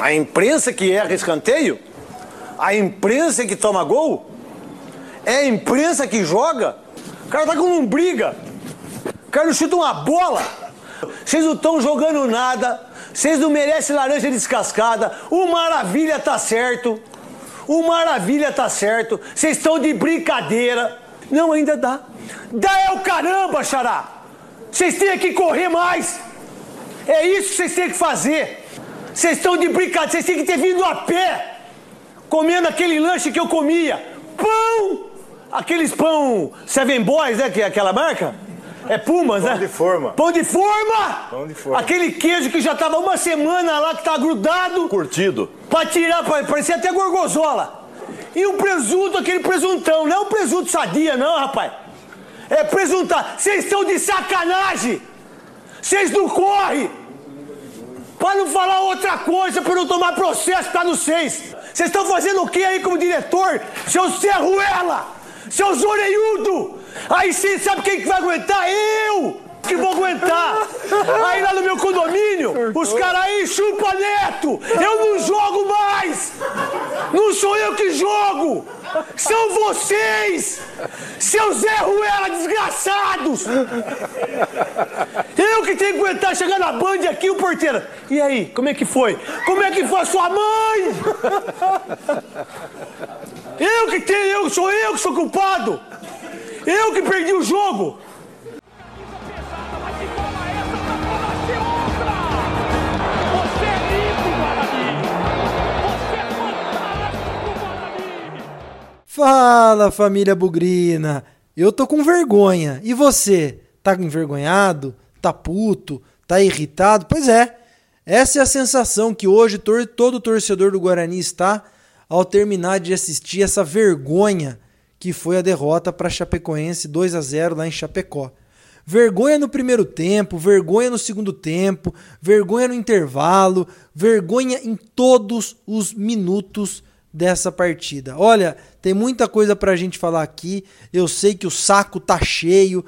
A imprensa que erra escanteio? A imprensa que toma gol? É a imprensa que joga? O cara tá com um briga. O cara não chuta uma bola. Vocês não estão jogando nada. Vocês não merecem laranja descascada. O Maravilha tá certo. O Maravilha tá certo. Vocês estão de brincadeira. Não, ainda dá. Dá é o caramba, Xará. Vocês têm que correr mais. É isso que vocês têm que fazer. Vocês estão de brincadeira. Vocês têm que ter vindo a pé. Comendo aquele lanche que eu comia. Pão! Aqueles pão Seven Boys, né? Que é aquela marca. É Pumas, Pão né? de forma. Pão de forma! Pão de forma. Aquele queijo que já tava uma semana lá, que tá grudado. Curtido. Pra tirar, parecia até gorgonzola. E o presunto, aquele presuntão. Não é um presunto sadia, não, rapaz. É presuntar. Vocês estão de sacanagem. Vocês não correm. Não falar outra coisa, pra não tomar processo causa dos seis. Vocês estão fazendo o que aí como diretor? Seu Serruela! Seu Zoreiudo! Aí sim, sabe quem que vai aguentar? Eu! Que vou aguentar! Aí lá no meu condomínio, os caras aí chupa neto! Eu não jogo mais! Não sou eu que jogo! São vocês! Seus Zé Ruela desgraçados! Eu que tenho que aguentar chegar na Band aqui, o porteiro. E aí, como é que foi? Como é que foi a sua mãe? Eu que tenho, eu sou eu que sou culpado! Eu que perdi o jogo! Fala família bugrina, eu tô com vergonha. E você? Tá envergonhado? Tá puto? Tá irritado? Pois é, essa é a sensação que hoje todo torcedor do Guarani está ao terminar de assistir essa vergonha que foi a derrota para Chapecoense 2 a 0 lá em Chapecó. Vergonha no primeiro tempo, vergonha no segundo tempo, vergonha no intervalo, vergonha em todos os minutos dessa partida. Olha, tem muita coisa pra gente falar aqui. Eu sei que o saco tá cheio.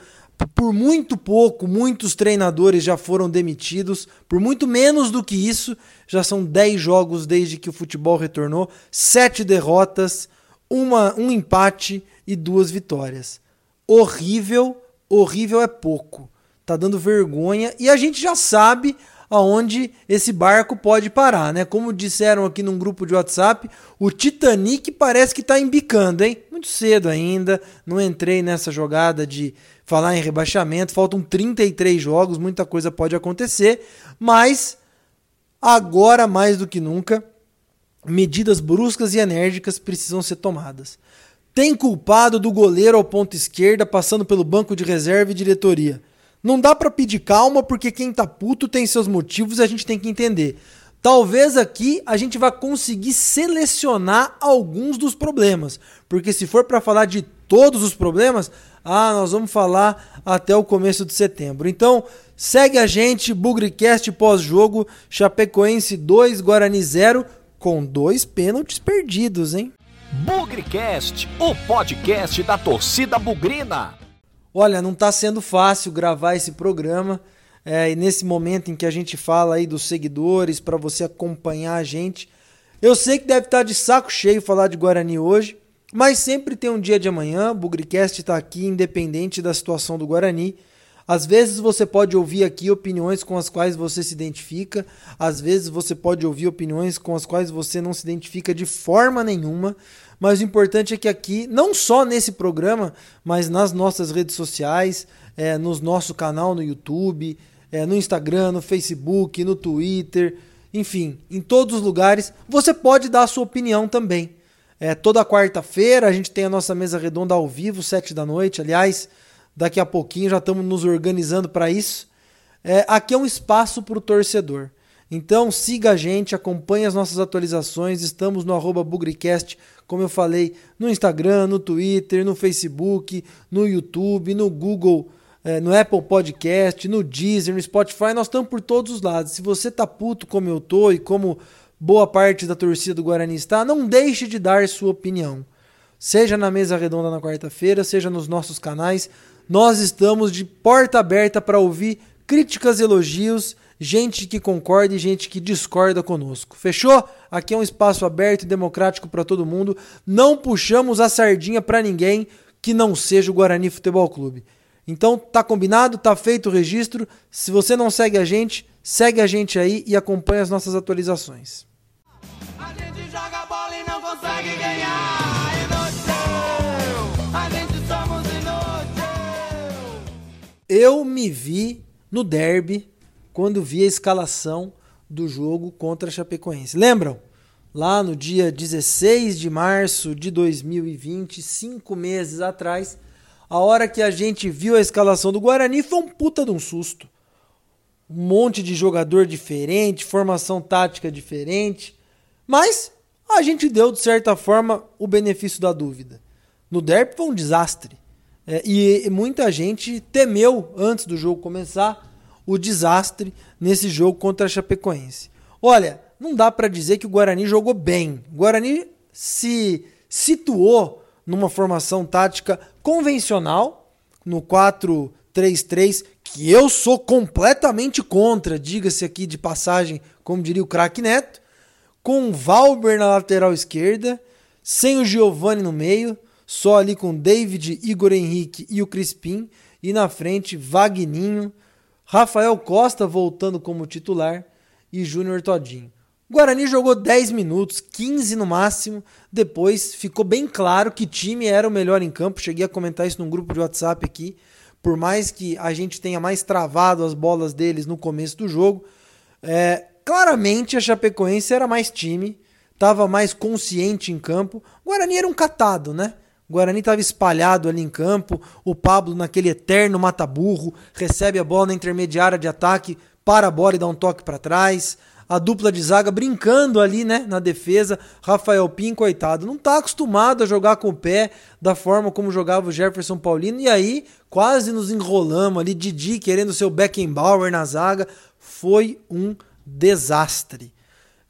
Por muito pouco, muitos treinadores já foram demitidos. Por muito menos do que isso, já são 10 jogos desde que o futebol retornou, 7 derrotas, uma, um empate e duas vitórias. Horrível, horrível é pouco. Tá dando vergonha e a gente já sabe aonde esse barco pode parar, né? Como disseram aqui num grupo de WhatsApp, o Titanic parece que tá embicando, hein? Muito cedo ainda, não entrei nessa jogada de falar em rebaixamento, faltam 33 jogos, muita coisa pode acontecer, mas agora mais do que nunca, medidas bruscas e enérgicas precisam ser tomadas. Tem culpado do goleiro ao ponto esquerda passando pelo banco de reserva e diretoria. Não dá pra pedir calma porque quem tá puto tem seus motivos e a gente tem que entender. Talvez aqui a gente vá conseguir selecionar alguns dos problemas, porque se for pra falar de todos os problemas, ah, nós vamos falar até o começo de setembro. Então, segue a gente, Bugricast pós-jogo, Chapecoense 2, Guarani 0, com dois pênaltis perdidos, hein? Bugrecast, o podcast da torcida bugrina. Olha, não está sendo fácil gravar esse programa. É, e nesse momento em que a gente fala aí dos seguidores, para você acompanhar a gente. Eu sei que deve estar de saco cheio falar de Guarani hoje, mas sempre tem um dia de amanhã. O Bugricast está aqui independente da situação do Guarani. Às vezes você pode ouvir aqui opiniões com as quais você se identifica, às vezes você pode ouvir opiniões com as quais você não se identifica de forma nenhuma, mas o importante é que aqui, não só nesse programa, mas nas nossas redes sociais, é, no nosso canal no YouTube, é, no Instagram, no Facebook, no Twitter, enfim, em todos os lugares, você pode dar a sua opinião também. É, toda quarta-feira a gente tem a nossa mesa redonda ao vivo, sete da noite. Aliás, daqui a pouquinho já estamos nos organizando para isso. É, aqui é um espaço para o torcedor. Então siga a gente, acompanhe as nossas atualizações. Estamos no arroba Bugricast, como eu falei, no Instagram, no Twitter, no Facebook, no YouTube, no Google, é, no Apple Podcast, no Deezer, no Spotify. Nós estamos por todos os lados. Se você tá puto como eu tô e como boa parte da torcida do Guarani está, não deixe de dar sua opinião. Seja na mesa redonda na quarta-feira, seja nos nossos canais, nós estamos de porta aberta para ouvir críticas, elogios gente que concorda e gente que discorda conosco. Fechou? Aqui é um espaço aberto e democrático para todo mundo. Não puxamos a sardinha para ninguém que não seja o Guarani Futebol Clube. Então tá combinado, tá feito o registro. Se você não segue a gente, segue a gente aí e acompanha as nossas atualizações. A gente joga bola e não consegue ganhar. Inútil, a gente somos inútil. Eu me vi no derby quando vi a escalação do jogo contra a Chapecoense. Lembram? Lá no dia 16 de março de 2020, cinco meses atrás, a hora que a gente viu a escalação do Guarani foi um puta de um susto. Um monte de jogador diferente, formação tática diferente. Mas a gente deu, de certa forma, o benefício da dúvida. No derby foi um desastre. É, e muita gente temeu, antes do jogo começar, o desastre nesse jogo contra a Chapecoense. Olha, não dá para dizer que o Guarani jogou bem. O Guarani se situou numa formação tática convencional, no 4-3-3, que eu sou completamente contra, diga-se aqui de passagem, como diria o craque Neto, com o Valber na lateral esquerda, sem o Giovani no meio, só ali com David, Igor Henrique e o Crispim, e na frente Vagninho, Rafael Costa voltando como titular e Júnior Todinho. Guarani jogou 10 minutos, 15 no máximo. Depois ficou bem claro que time era o melhor em campo. Cheguei a comentar isso num grupo de WhatsApp aqui. Por mais que a gente tenha mais travado as bolas deles no começo do jogo, é, claramente a Chapecoense era mais time, estava mais consciente em campo. O Guarani era um catado, né? O Guarani estava espalhado ali em campo. O Pablo, naquele eterno mata-burro, recebe a bola na intermediária de ataque, para a bola e dá um toque para trás. A dupla de zaga brincando ali, né, na defesa. Rafael Pim, coitado, não está acostumado a jogar com o pé da forma como jogava o Jefferson Paulino. E aí, quase nos enrolamos ali. Didi querendo seu Beckenbauer na zaga. Foi um desastre.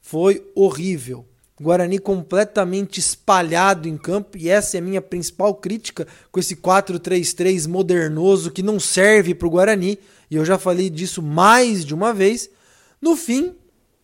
Foi horrível. Guarani completamente espalhado em campo, e essa é a minha principal crítica com esse 4-3-3 modernoso que não serve para o Guarani, e eu já falei disso mais de uma vez. No fim,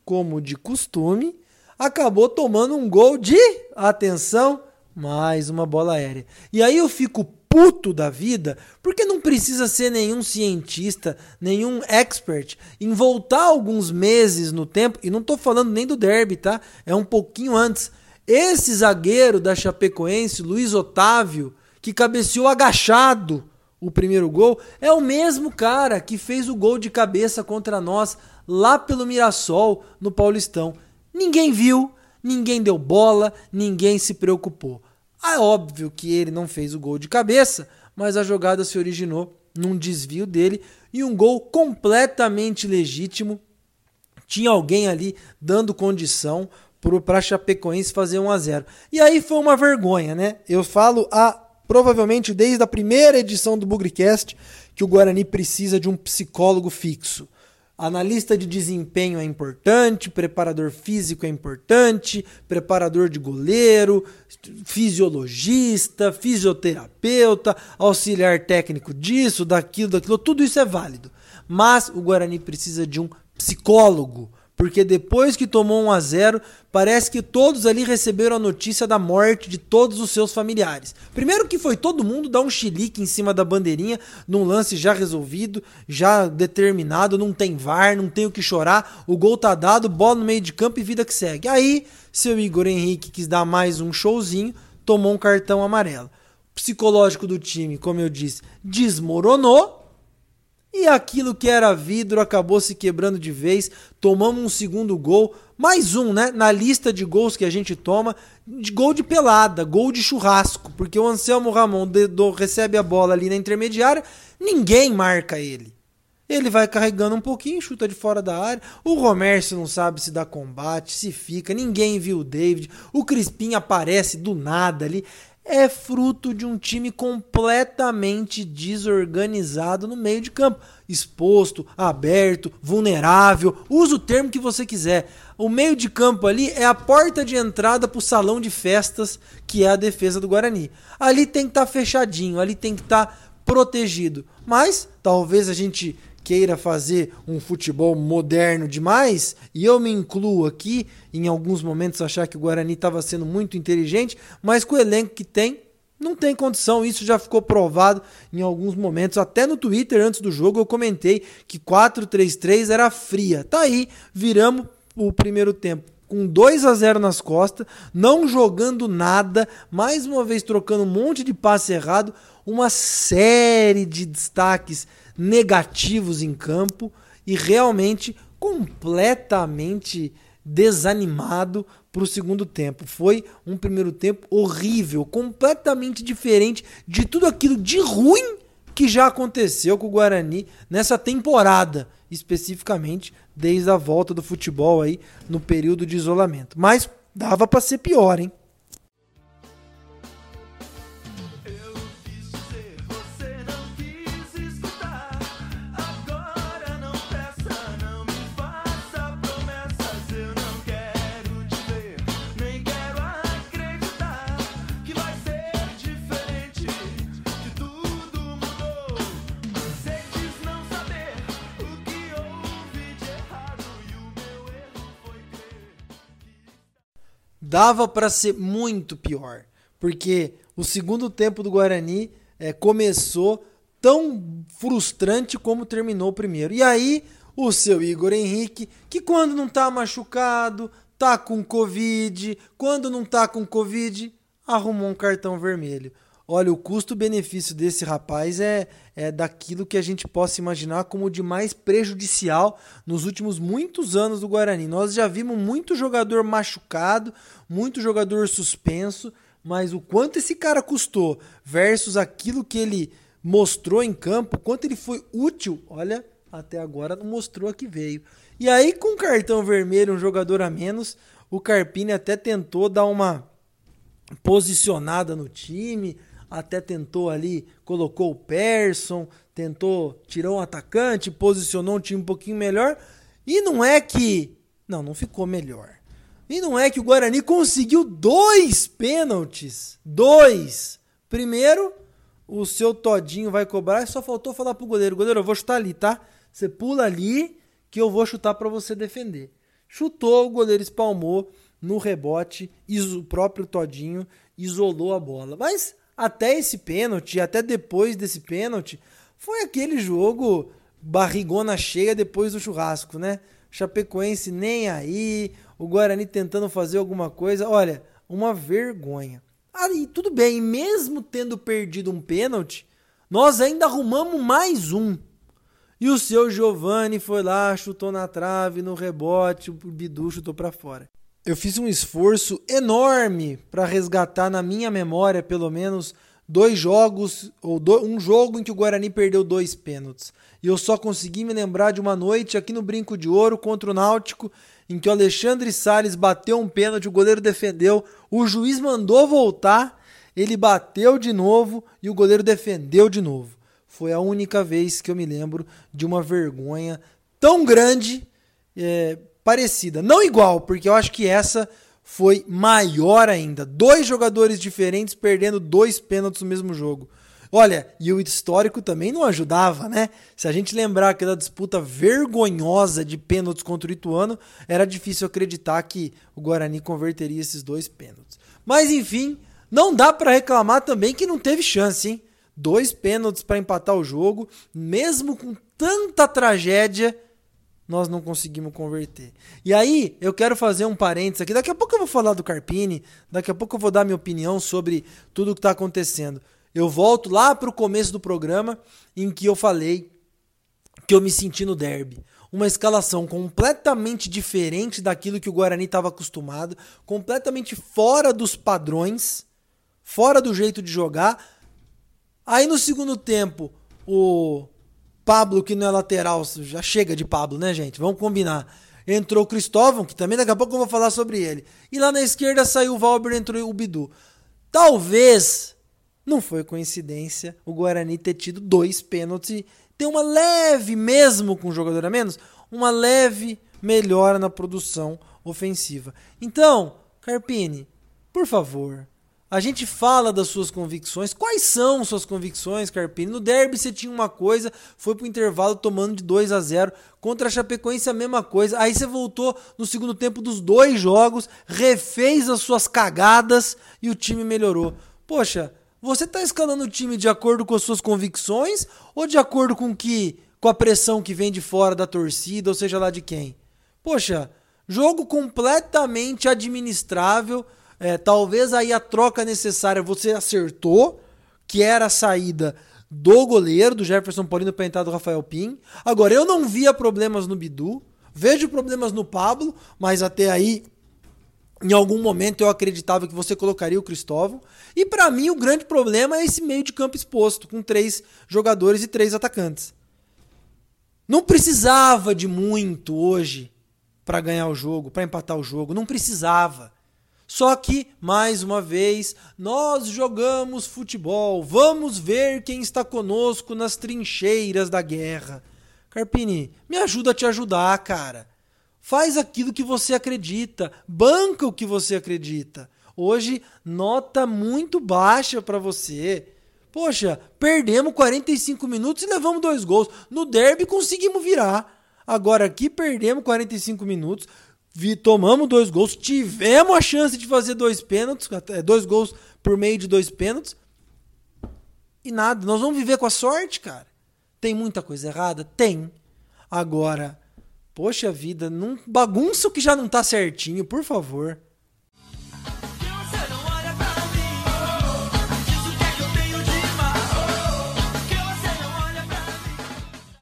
como de costume, acabou tomando um gol de atenção, mais uma bola aérea. E aí eu fico puto da vida, porque não precisa ser nenhum cientista, nenhum expert em voltar alguns meses no tempo, e não tô falando nem do derby, tá? É um pouquinho antes. Esse zagueiro da Chapecoense, Luiz Otávio, que cabeceou agachado o primeiro gol, é o mesmo cara que fez o gol de cabeça contra nós lá pelo Mirassol, no Paulistão. Ninguém viu, ninguém deu bola, ninguém se preocupou. É óbvio que ele não fez o gol de cabeça, mas a jogada se originou num desvio dele e um gol completamente legítimo. Tinha alguém ali dando condição para Chapecoense fazer 1 a 0. E aí foi uma vergonha, né? Eu falo a provavelmente desde a primeira edição do Bugrecast que o Guarani precisa de um psicólogo fixo. Analista de desempenho é importante, preparador físico é importante, preparador de goleiro, fisiologista, fisioterapeuta, auxiliar técnico disso, daquilo, daquilo, tudo isso é válido. Mas o Guarani precisa de um psicólogo porque depois que tomou 1 a 0, parece que todos ali receberam a notícia da morte de todos os seus familiares. Primeiro que foi todo mundo dar um chilique em cima da bandeirinha, num lance já resolvido, já determinado, não tem VAR, não tem o que chorar, o gol tá dado, bola no meio de campo e vida que segue. Aí, seu Igor Henrique quis dar mais um showzinho, tomou um cartão amarelo. O psicológico do time, como eu disse, desmoronou e aquilo que era vidro acabou se quebrando de vez. Tomamos um segundo gol, mais um, né? Na lista de gols que a gente toma, de gol de pelada, gol de churrasco, porque o Anselmo Ramon recebe a bola ali na intermediária, ninguém marca ele. Ele vai carregando um pouquinho, chuta de fora da área. O Romércio não sabe se dá combate, se fica. Ninguém viu o David. O Crispim aparece do nada ali é fruto de um time completamente desorganizado no meio de campo. Exposto, aberto, vulnerável, usa o termo que você quiser. O meio de campo ali é a porta de entrada para o salão de festas, que é a defesa do Guarani. Ali tem que estar tá fechadinho, ali tem que estar tá protegido. Mas talvez a gente queira fazer um futebol moderno demais, e eu me incluo aqui, em alguns momentos achar que o Guarani estava sendo muito inteligente, mas com o elenco que tem, não tem condição, isso já ficou provado em alguns momentos. Até no Twitter, antes do jogo, eu comentei que 4-3-3 era fria. Tá aí, viramos o primeiro tempo com 2 a 0 nas costas, não jogando nada, mais uma vez trocando um monte de passe errado, uma série de destaques negativos em campo e realmente completamente desanimado para o segundo tempo. Foi um primeiro tempo horrível, completamente diferente de tudo aquilo de ruim que já aconteceu com o Guarani nessa temporada, especificamente desde a volta do futebol aí no período de isolamento. Mas dava para ser pior, hein? Dava para ser muito pior, porque o segundo tempo do Guarani eh, começou tão frustrante como terminou o primeiro. E aí, o seu Igor Henrique, que quando não tá machucado, tá com Covid, quando não tá com Covid, arrumou um cartão vermelho. Olha, o custo-benefício desse rapaz é, é daquilo que a gente possa imaginar como de mais prejudicial nos últimos muitos anos do Guarani. Nós já vimos muito jogador machucado, muito jogador suspenso, mas o quanto esse cara custou versus aquilo que ele mostrou em campo, quanto ele foi útil, olha, até agora não mostrou a que veio. E aí, com cartão vermelho, um jogador a menos, o Carpini até tentou dar uma posicionada no time, até tentou ali, colocou o Persson, tentou, tirou um atacante, posicionou um time um pouquinho melhor. E não é que. Não, não ficou melhor. E não é que o Guarani conseguiu dois pênaltis. Dois. Primeiro, o seu Todinho vai cobrar só faltou falar pro goleiro: goleiro, eu vou chutar ali, tá? Você pula ali que eu vou chutar para você defender. Chutou, o goleiro espalmou no rebote, o próprio Todinho isolou a bola. Mas até esse pênalti, até depois desse pênalti, foi aquele jogo barrigona cheia depois do churrasco, né? Chapecoense nem aí, o Guarani tentando fazer alguma coisa. Olha, uma vergonha. Aí, tudo bem, mesmo tendo perdido um pênalti, nós ainda arrumamos mais um. E o seu Giovani foi lá, chutou na trave, no rebote, o Bidu chutou pra fora. Eu fiz um esforço enorme para resgatar na minha memória, pelo menos, dois jogos, ou do- um jogo em que o Guarani perdeu dois pênaltis. E eu só consegui me lembrar de uma noite aqui no Brinco de Ouro contra o Náutico, em que o Alexandre Salles bateu um pênalti, o goleiro defendeu, o juiz mandou voltar, ele bateu de novo e o goleiro defendeu de novo. Foi a única vez que eu me lembro de uma vergonha tão grande, é, parecida. Não igual, porque eu acho que essa foi maior ainda. Dois jogadores diferentes perdendo dois pênaltis no mesmo jogo. Olha, e o histórico também não ajudava, né? Se a gente lembrar aquela disputa vergonhosa de pênaltis contra o Ituano, era difícil acreditar que o Guarani converteria esses dois pênaltis. Mas enfim, não dá pra reclamar também que não teve chance, hein? Dois pênaltis pra empatar o jogo, mesmo com tanta tragédia, nós não conseguimos converter. E aí, eu quero fazer um parênteses aqui. Daqui a pouco eu vou falar do Carpini, daqui a pouco eu vou dar minha opinião sobre tudo que está acontecendo. Eu volto lá para o começo do programa em que eu falei que eu me senti no derby. Uma escalação completamente diferente daquilo que o Guarani estava acostumado, completamente fora dos padrões, fora do jeito de jogar. Aí no segundo tempo, o Pablo, que não é lateral, já chega de Pablo, né, gente? Vamos combinar. Entrou o Cristóvão, que também daqui a pouco eu vou falar sobre ele. E lá na esquerda saiu o Valber, entrou o Bidu. Talvez, não foi coincidência, o Guarani ter tido dois pênaltis ter uma leve, mesmo com um jogador a menos, uma leve melhora na produção ofensiva. Então, Carpini, por favor, A gente fala das suas convicções. Quais são suas convicções, Carpini? No derby você tinha uma coisa, foi pro intervalo tomando de 2 a 0 Contra a Chapecoense a mesma coisa. Aí você voltou no segundo tempo dos dois jogos, refez as suas cagadas e o time melhorou. Poxa, você tá escalando o time de acordo com as suas convicções ou de acordo com que com a pressão que vem de fora da torcida, ou seja lá de quem? Poxa, jogo completamente administrável é, talvez aí a troca necessária você acertou, que era a saída do goleiro, do Jefferson Paulino para entrar do Rafael Pim. Agora, eu não via problemas no Bidu, vejo problemas no Pablo, mas até aí, em algum momento eu acreditava que você colocaria o Cristóvão. E para mim, o grande problema é esse meio de campo exposto, com três jogadores e três atacantes. Não precisava de muito hoje para ganhar o jogo, para empatar o jogo. Não precisava. Só que, mais uma vez, nós jogamos futebol. Vamos ver quem está conosco nas trincheiras da guerra. Carpini, me ajuda a te ajudar, cara. Faz aquilo que você acredita, banca o que você acredita. Hoje, nota muito baixa para você. Poxa, perdemos 45 minutos e levamos dois gols. No derby conseguimos virar. Agora aqui perdemos 45 minutos, vi, tomamos dois gols, tivemos a chance de fazer dois pênaltis, dois gols por meio de dois pênaltis. E nada, nós vamos viver com a sorte, cara. Tem muita coisa errada? Tem. Agora, poxa vida, não bagunça o que já não tá certinho, por favor.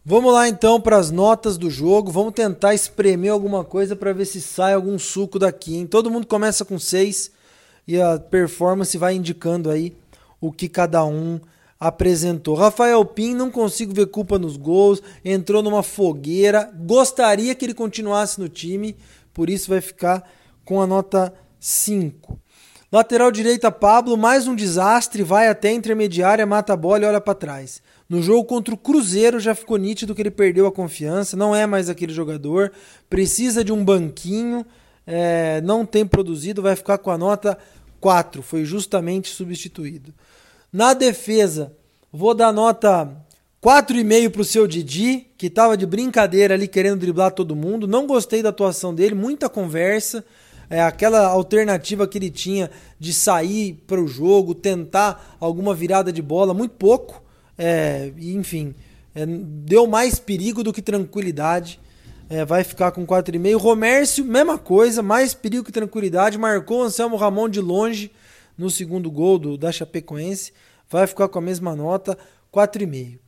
Vamos lá então para as notas do jogo. Vamos tentar espremer alguma coisa para ver se sai algum suco daqui. Hein? Todo mundo começa com 6 e a performance vai indicando aí o que cada um apresentou. Rafael Pim, não consigo ver culpa nos gols, entrou numa fogueira. Gostaria que ele continuasse no time, por isso vai ficar com a nota 5. Lateral direita, Pablo, mais um desastre, vai até a intermediária, mata a bola e olha para trás. No jogo contra o Cruzeiro já ficou nítido que ele perdeu a confiança, não é mais aquele jogador, precisa de um banquinho, é, não tem produzido, vai ficar com a nota 4, foi justamente substituído. Na defesa, vou dar nota 4,5 pro seu Didi, que tava de brincadeira ali querendo driblar todo mundo. Não gostei da atuação dele, muita conversa. É, aquela alternativa que ele tinha de sair para o jogo, tentar alguma virada de bola, muito pouco. É, enfim, é, deu mais perigo do que tranquilidade. É, vai ficar com 4,5. Romércio, mesma coisa, mais perigo que tranquilidade. Marcou Anselmo Ramon de longe no segundo gol do, da Chapecoense. Vai ficar com a mesma nota, 4,5.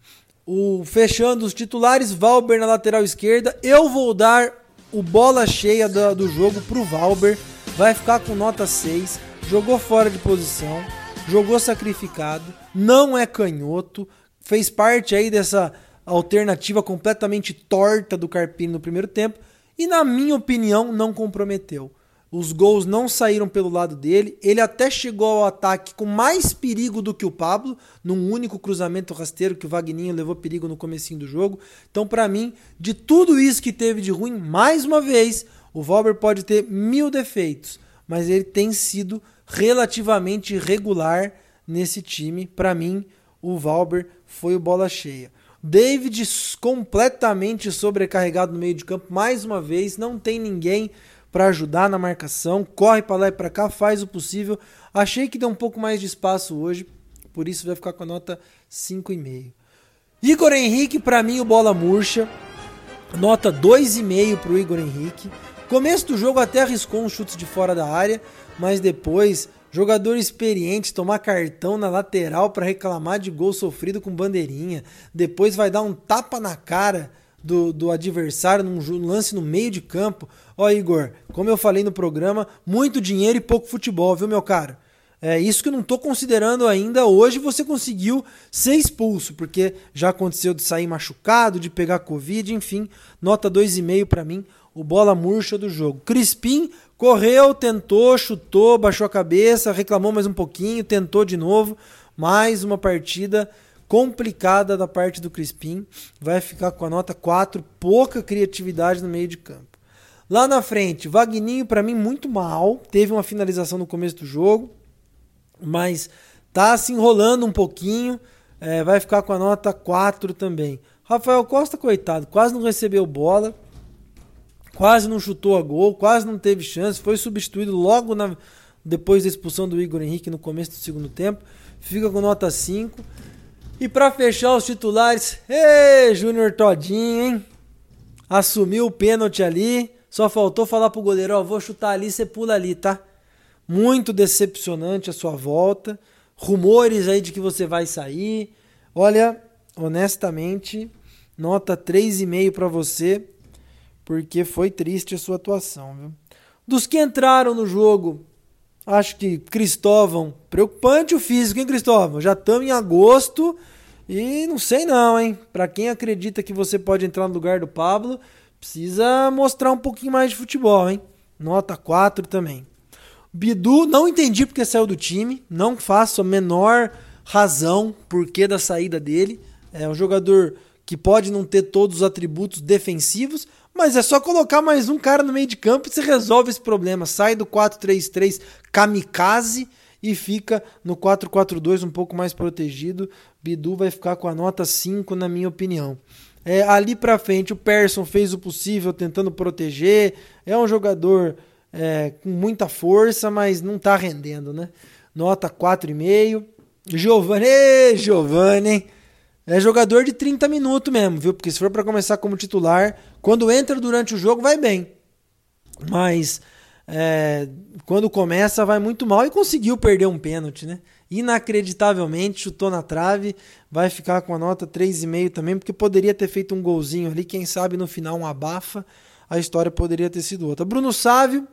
O, fechando os titulares, Valber na lateral esquerda. Eu vou dar o bola cheia do, do jogo pro Valber. Vai ficar com nota 6. Jogou fora de posição. Jogou sacrificado. Não é canhoto. Fez parte aí dessa alternativa completamente torta do Carpini no primeiro tempo. E na minha opinião, não comprometeu. Os gols não saíram pelo lado dele. Ele até chegou ao ataque com mais perigo do que o Pablo, num único cruzamento rasteiro que o Vagninho levou perigo no comecinho do jogo. Então, para mim, de tudo isso que teve de ruim, mais uma vez, o Valber pode ter mil defeitos, mas ele tem sido relativamente regular nesse time. Para mim, o Valber foi o bola cheia. David completamente sobrecarregado no meio de campo, mais uma vez, não tem ninguém para ajudar na marcação, corre para lá e para cá, faz o possível. Achei que deu um pouco mais de espaço hoje, por isso vai ficar com a nota 5,5. Igor Henrique, para mim, o bola murcha. Nota 2,5 para o Igor Henrique. Começo do jogo até arriscou um chute de fora da área, mas depois, jogador experiente tomar cartão na lateral para reclamar de gol sofrido com bandeirinha. Depois vai dar um tapa na cara do, do adversário num lance no meio de campo. Ó, Igor, como eu falei no programa, muito dinheiro e pouco futebol, viu, meu caro? É isso que eu não tô considerando ainda. Hoje você conseguiu ser expulso, porque já aconteceu de sair machucado, de pegar Covid, enfim. Nota 2,5 para mim, o bola murcha do jogo. Crispim correu, tentou, chutou, baixou a cabeça, reclamou mais um pouquinho, tentou de novo. Mais uma partida complicada da parte do Crispim. Vai ficar com a nota 4, pouca criatividade no meio de campo. Lá na frente, Vagninho para mim muito mal, teve uma finalização no começo do jogo. mas tá se enrolando um pouquinho, é, vai ficar com a nota 4 também. Rafael Costa, coitado, quase não recebeu bola, quase não chutou a gol, quase não teve chance, foi substituído logo na, depois da expulsão do Igor Henrique no começo do segundo tempo, fica com nota 5. E para fechar os titulares, ei, Júnior Todinho, hein? Assumiu o pênalti ali, só faltou falar pro goleiro, ó, vou chutar ali, você pula ali, tá? Muito decepcionante a sua volta. Rumores aí de que você vai sair. Olha, honestamente, nota 3,5 para você, porque foi triste a sua atuação, viu? Dos que entraram no jogo, acho que Cristóvão, preocupante o físico, hein, Cristóvão? Já estamos em agosto e não sei não, hein? Para quem acredita que você pode entrar no lugar do Pablo, precisa mostrar um pouquinho mais de futebol, hein? Nota 4 também. Bidu, não entendi porque saiu do time, não faço a menor razão por que da saída dele. É um jogador que pode não ter todos os atributos defensivos, mas é só colocar mais um cara no meio de campo e se resolve esse problema. Sai do 4-3-3 kamikaze e fica no 4-4-2 um pouco mais protegido. Bidu vai ficar com a nota 5, na minha opinião. É, ali para frente, o Persson fez o possível tentando proteger. É um jogador é, com muita força, mas não tá rendendo, né? Nota 4,5. Giovanni, Giovanni? É jogador de 30 minutos mesmo, viu? Porque se for para começar como titular, quando entra durante o jogo vai bem. Mas é, quando começa vai muito mal e conseguiu perder um pênalti, né? Inacreditavelmente chutou na trave, vai ficar com a nota 3,5 também, porque poderia ter feito um golzinho ali, quem sabe no final um abafa, a história poderia ter sido outra. Bruno Sávio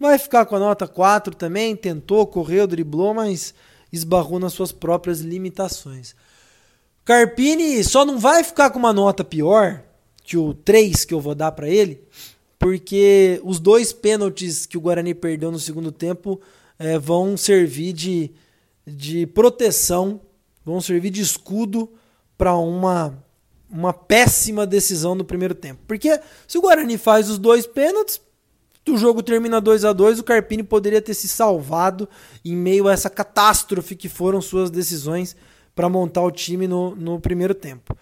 vai ficar com a nota 4 também, tentou, correu, driblou, mas esbarrou nas suas próprias limitações. Carpini só não vai ficar com uma nota pior que o 3 que eu vou dar para ele, porque os dois pênaltis que o Guarani perdeu no segundo tempo é, vão servir de, de proteção, vão servir de escudo para uma, uma péssima decisão no primeiro tempo. Porque se o Guarani faz os dois pênaltis, o jogo termina 2 a 2 o Carpini poderia ter se salvado em meio a essa catástrofe que foram suas decisões para montar o time no, no primeiro tempo.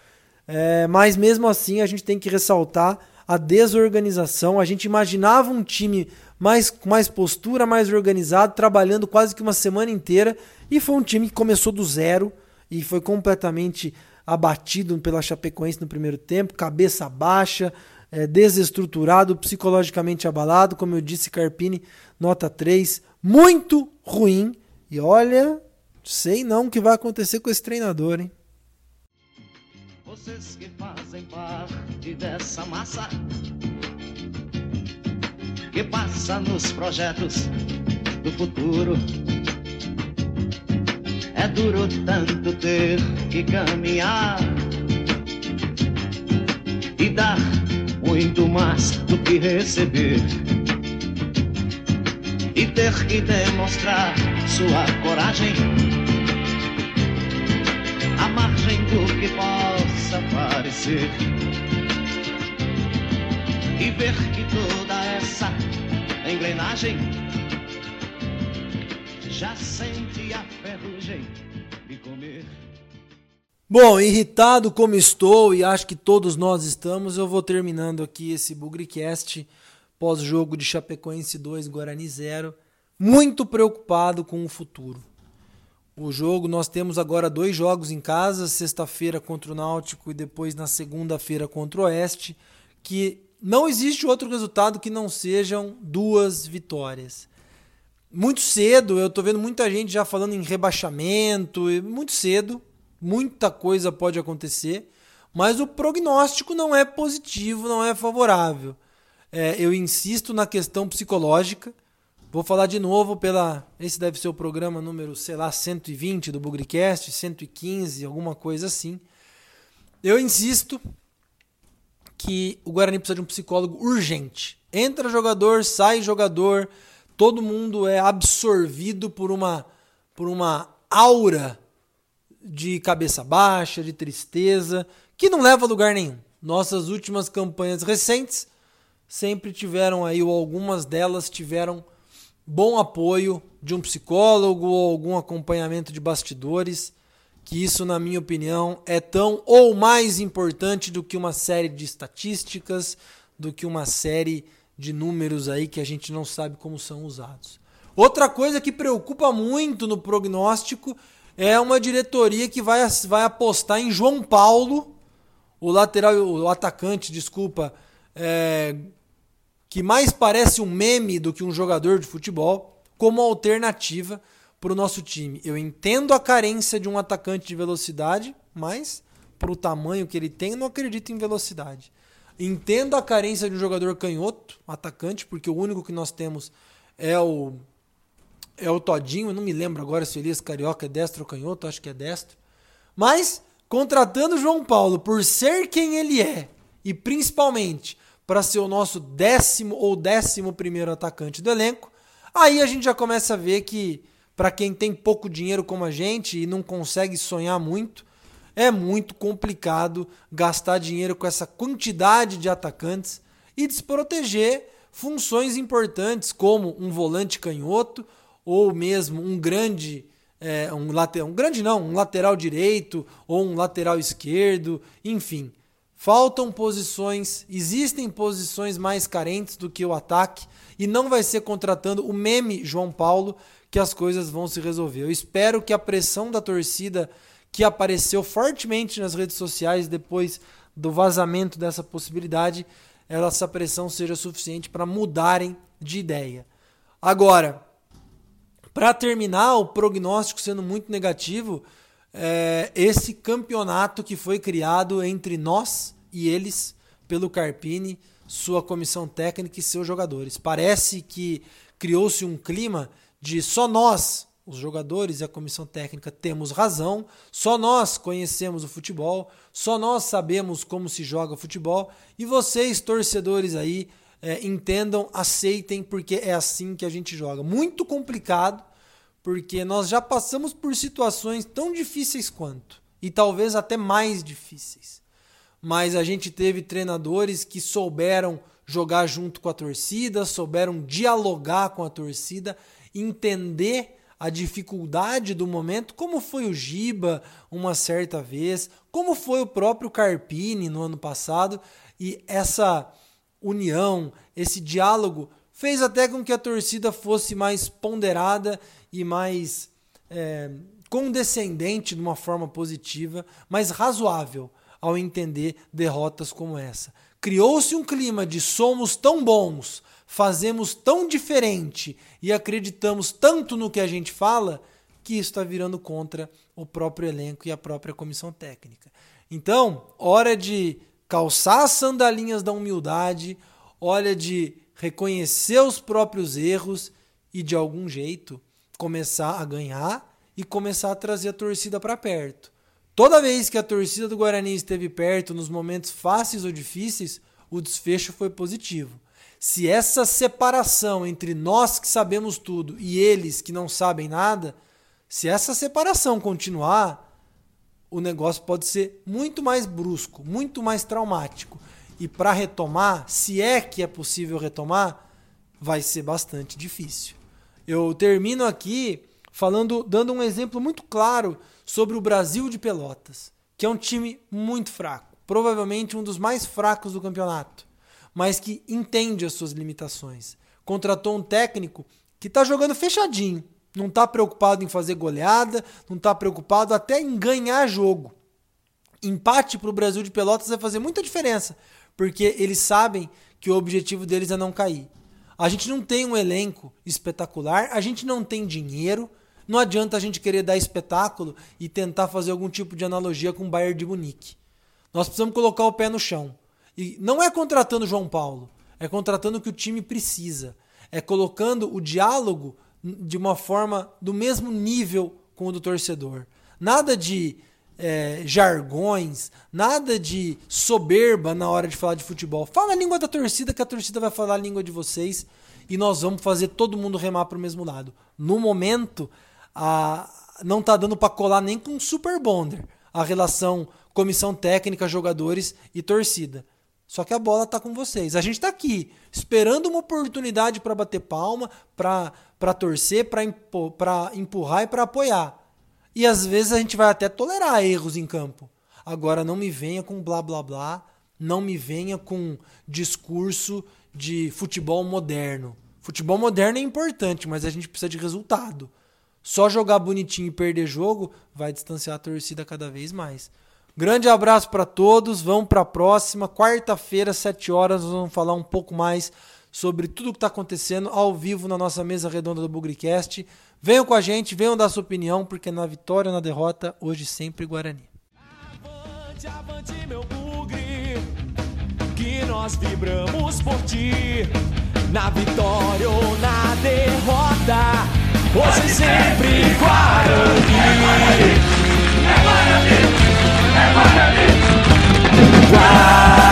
É, mas mesmo assim a gente tem que ressaltar a desorganização. A gente imaginava um time mais com mais postura, mais organizado, trabalhando quase que uma semana inteira, e foi um time que começou do zero e foi completamente abatido pela Chapecoense no primeiro tempo, cabeça baixa, é, desestruturado, psicologicamente abalado, como eu disse, Carpini, nota 3, muito ruim. E olha, Sei não o que vai acontecer com esse treinador, hein? Vocês que fazem parte dessa massa que passa nos projetos do futuro. É duro tanto ter que caminhar e dar muito mais do que receber. E ter que demonstrar sua coragem que possa parecer e ver que toda essa engrenagem já sente a ferrugem de comer. Bom, irritado como estou e acho que todos nós estamos, eu vou terminando aqui esse Bugricast pós-jogo de Chapecoense 2 Guarani 0 muito preocupado com o futuro. O jogo, nós temos agora dois jogos em casa, sexta-feira contra o Náutico e depois na segunda-feira contra o Oeste, que não existe outro resultado que não sejam duas vitórias. Muito cedo, eu estou vendo muita gente já falando em rebaixamento, muito cedo, muita coisa pode acontecer, mas o prognóstico não é positivo, não é favorável. É, eu insisto na questão psicológica Vou falar de novo pela. Esse deve ser o programa número, sei lá, 120 do Bugricast, 115, alguma coisa assim. Eu insisto que o Guarani precisa de um psicólogo urgente. Entra jogador, sai jogador, todo mundo é absorvido por uma, por uma aura de cabeça baixa, de tristeza, que não leva a lugar nenhum. Nossas últimas campanhas recentes sempre tiveram aí, ou algumas delas tiveram bom apoio de um psicólogo ou algum acompanhamento de bastidores, que isso, na minha opinião, é tão ou mais importante do que uma série de estatísticas, do que uma série de números aí que a gente não sabe como são usados. Outra coisa que preocupa muito no prognóstico é uma diretoria que vai, vai apostar em João Paulo, o lateral, o atacante, desculpa, é, que mais parece um meme do que um jogador de futebol, como alternativa para o nosso time. Eu entendo a carência de um atacante de velocidade, mas para o tamanho que ele tem, não acredito em velocidade. Entendo a carência de um jogador canhoto, atacante, porque o único que nós temos é o é o Todinho, eu não me lembro agora se o Elias Carioca é destro ou canhoto, acho que é destro. Mas contratando o João Paulo por ser quem ele é e principalmente para ser o nosso décimo ou décimo primeiro atacante do elenco, aí a gente já começa a ver que para quem tem pouco dinheiro como a gente e não consegue sonhar muito, é muito complicado gastar dinheiro com essa quantidade de atacantes e desproteger funções importantes como um volante canhoto ou mesmo um grande é, um lateral, um grande não, um lateral direito ou um lateral esquerdo, enfim. Faltam posições, existem posições mais carentes do que o ataque e não vai ser contratando o meme João Paulo que as coisas vão se resolver. Eu espero que a pressão da torcida que apareceu fortemente nas redes sociais depois do vazamento dessa possibilidade, essa pressão seja suficiente para mudarem de ideia. Agora, para terminar, o prognóstico sendo muito negativo, é esse campeonato que foi criado entre nós e eles pelo Carpini, sua comissão técnica e seus jogadores. Parece que criou-se um clima de só nós, os jogadores e a comissão técnica, temos razão, só nós conhecemos o futebol, só nós sabemos como se joga futebol e vocês, torcedores aí, é, entendam, aceitem, porque é assim que a gente joga. Muito complicado, porque nós já passamos por situações tão difíceis quanto, e talvez até mais difíceis. Mas a gente teve treinadores que souberam jogar junto com a torcida, souberam dialogar com a torcida, entender a dificuldade do momento, como foi o Giba uma certa vez, como foi o próprio Carpini no ano passado, e essa união, esse diálogo fez até com que a torcida fosse mais ponderada e mais é, condescendente de uma forma positiva, mais razoável ao entender derrotas como essa. Criou-se um clima de somos tão bons, fazemos tão diferente e acreditamos tanto no que a gente fala que isso está virando contra o próprio elenco e a própria comissão técnica. Então, hora de calçar as sandalinhas da humildade, hora de reconhecer os próprios erros e de algum jeito começar a ganhar e começar a trazer a torcida para perto. Toda vez que a torcida do Guarani esteve perto nos momentos fáceis ou difíceis, o desfecho foi positivo. Se essa separação entre nós que sabemos tudo e eles que não sabem nada, se essa separação continuar, o negócio pode ser muito mais brusco, muito mais traumático. E para retomar, se é que é possível retomar, vai ser bastante difícil. Eu termino aqui falando, dando um exemplo muito claro sobre o Brasil de Pelotas, que é um time muito fraco, provavelmente um dos mais fracos do campeonato, mas que entende as suas limitações. Contratou um técnico que está jogando fechadinho, não está preocupado em fazer goleada, não está preocupado até em ganhar jogo. Empate para o Brasil de Pelotas vai fazer muita diferença, porque eles sabem que o objetivo deles é não cair. A gente não tem um elenco espetacular, a gente não tem dinheiro. Não adianta a gente querer dar espetáculo e tentar fazer algum tipo de analogia com o Bayern de Munique. Nós precisamos colocar o pé no chão. E não é contratando João Paulo, é contratando o que o time precisa. É colocando o diálogo de uma forma do mesmo nível com o do torcedor. Nada de é, jargões, nada de soberba na hora de falar de futebol. Fala a língua da torcida, que a torcida vai falar a língua de vocês e nós vamos fazer todo mundo remar para o mesmo lado. No momento, a, não tá dando para colar nem com super bonder a relação comissão técnica, jogadores e torcida. Só que a bola tá com vocês. A gente tá aqui esperando uma oportunidade para bater palma, para torcer, pra empurrar e pra apoiar. E às vezes a gente vai até tolerar erros em campo. Agora não me venha com blá blá blá, não me venha com discurso de futebol moderno. Futebol moderno é importante, mas a gente precisa de resultado. Só jogar bonitinho e perder jogo vai distanciar a torcida cada vez mais. Grande abraço para todos, vamos para a próxima. Quarta-feira, 7 horas, nós vamos falar um pouco mais sobre tudo que está acontecendo ao vivo na nossa mesa redonda do Bugricast. Venham com a gente, venham dar sua opinião, porque na vitória ou na derrota, hoje sempre Guarani. Avante, avante, meu bugre, que nós vibramos por ti. Na vitória ou na derrota, hoje sempre Guarani. É Guarani! É Guarani!